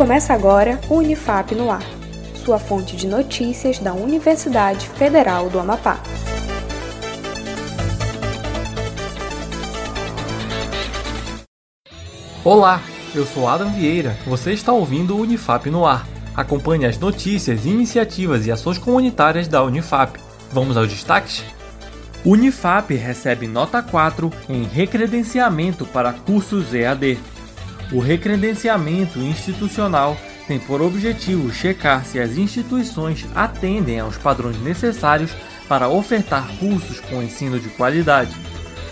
Começa agora o Unifap no Ar, sua fonte de notícias da Universidade Federal do Amapá. Olá, eu sou Adam Vieira. Você está ouvindo o Unifap no Ar. Acompanhe as notícias, iniciativas e ações comunitárias da Unifap. Vamos aos destaques? Unifap recebe nota 4 em recredenciamento para cursos EAD. O recredenciamento institucional tem por objetivo checar se as instituições atendem aos padrões necessários para ofertar cursos com ensino de qualidade.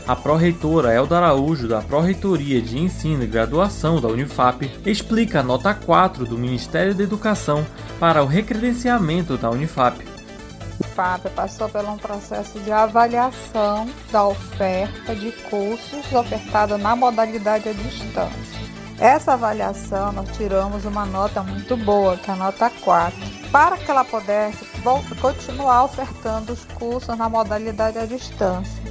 A pró-reitora Elda Araújo, da Pró-Reitoria de Ensino e Graduação da Unifap, explica a nota 4 do Ministério da Educação para o recredenciamento da Unifap. O FAP passou por um processo de avaliação da oferta de cursos ofertada na modalidade à distância. Essa avaliação nós tiramos uma nota muito boa, que é a nota 4, para que ela pudesse continuar ofertando os cursos na modalidade à distância.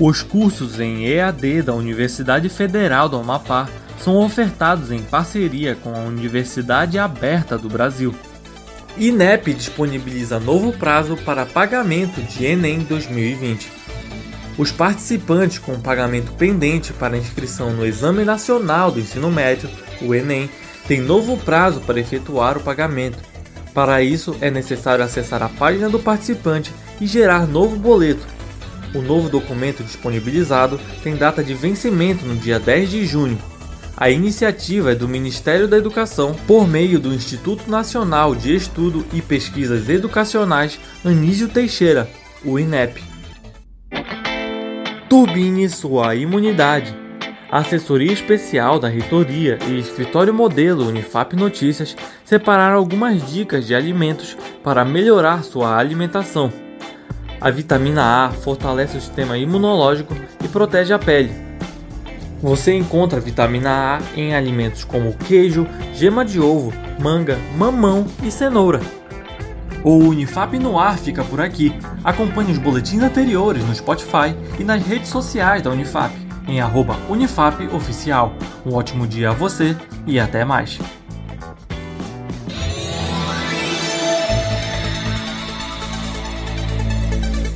Os cursos em EAD da Universidade Federal do Amapá são ofertados em parceria com a Universidade Aberta do Brasil. INEP disponibiliza novo prazo para pagamento de Enem 2020. Os participantes com pagamento pendente para inscrição no Exame Nacional do Ensino Médio, o Enem, têm novo prazo para efetuar o pagamento. Para isso, é necessário acessar a página do participante e gerar novo boleto. O novo documento disponibilizado tem data de vencimento no dia 10 de junho. A iniciativa é do Ministério da Educação por meio do Instituto Nacional de Estudo e Pesquisas Educacionais Anísio Teixeira, o INEP. Turbine sua imunidade. Assessoria especial da reitoria e escritório modelo Unifap Notícias separaram algumas dicas de alimentos para melhorar sua alimentação. A vitamina A fortalece o sistema imunológico e protege a pele. Você encontra vitamina A em alimentos como queijo, gema de ovo, manga, mamão e cenoura. O Unifap no ar fica por aqui. Acompanhe os boletins anteriores no Spotify e nas redes sociais da Unifap, em UnifapOficial. Um ótimo dia a você e até mais.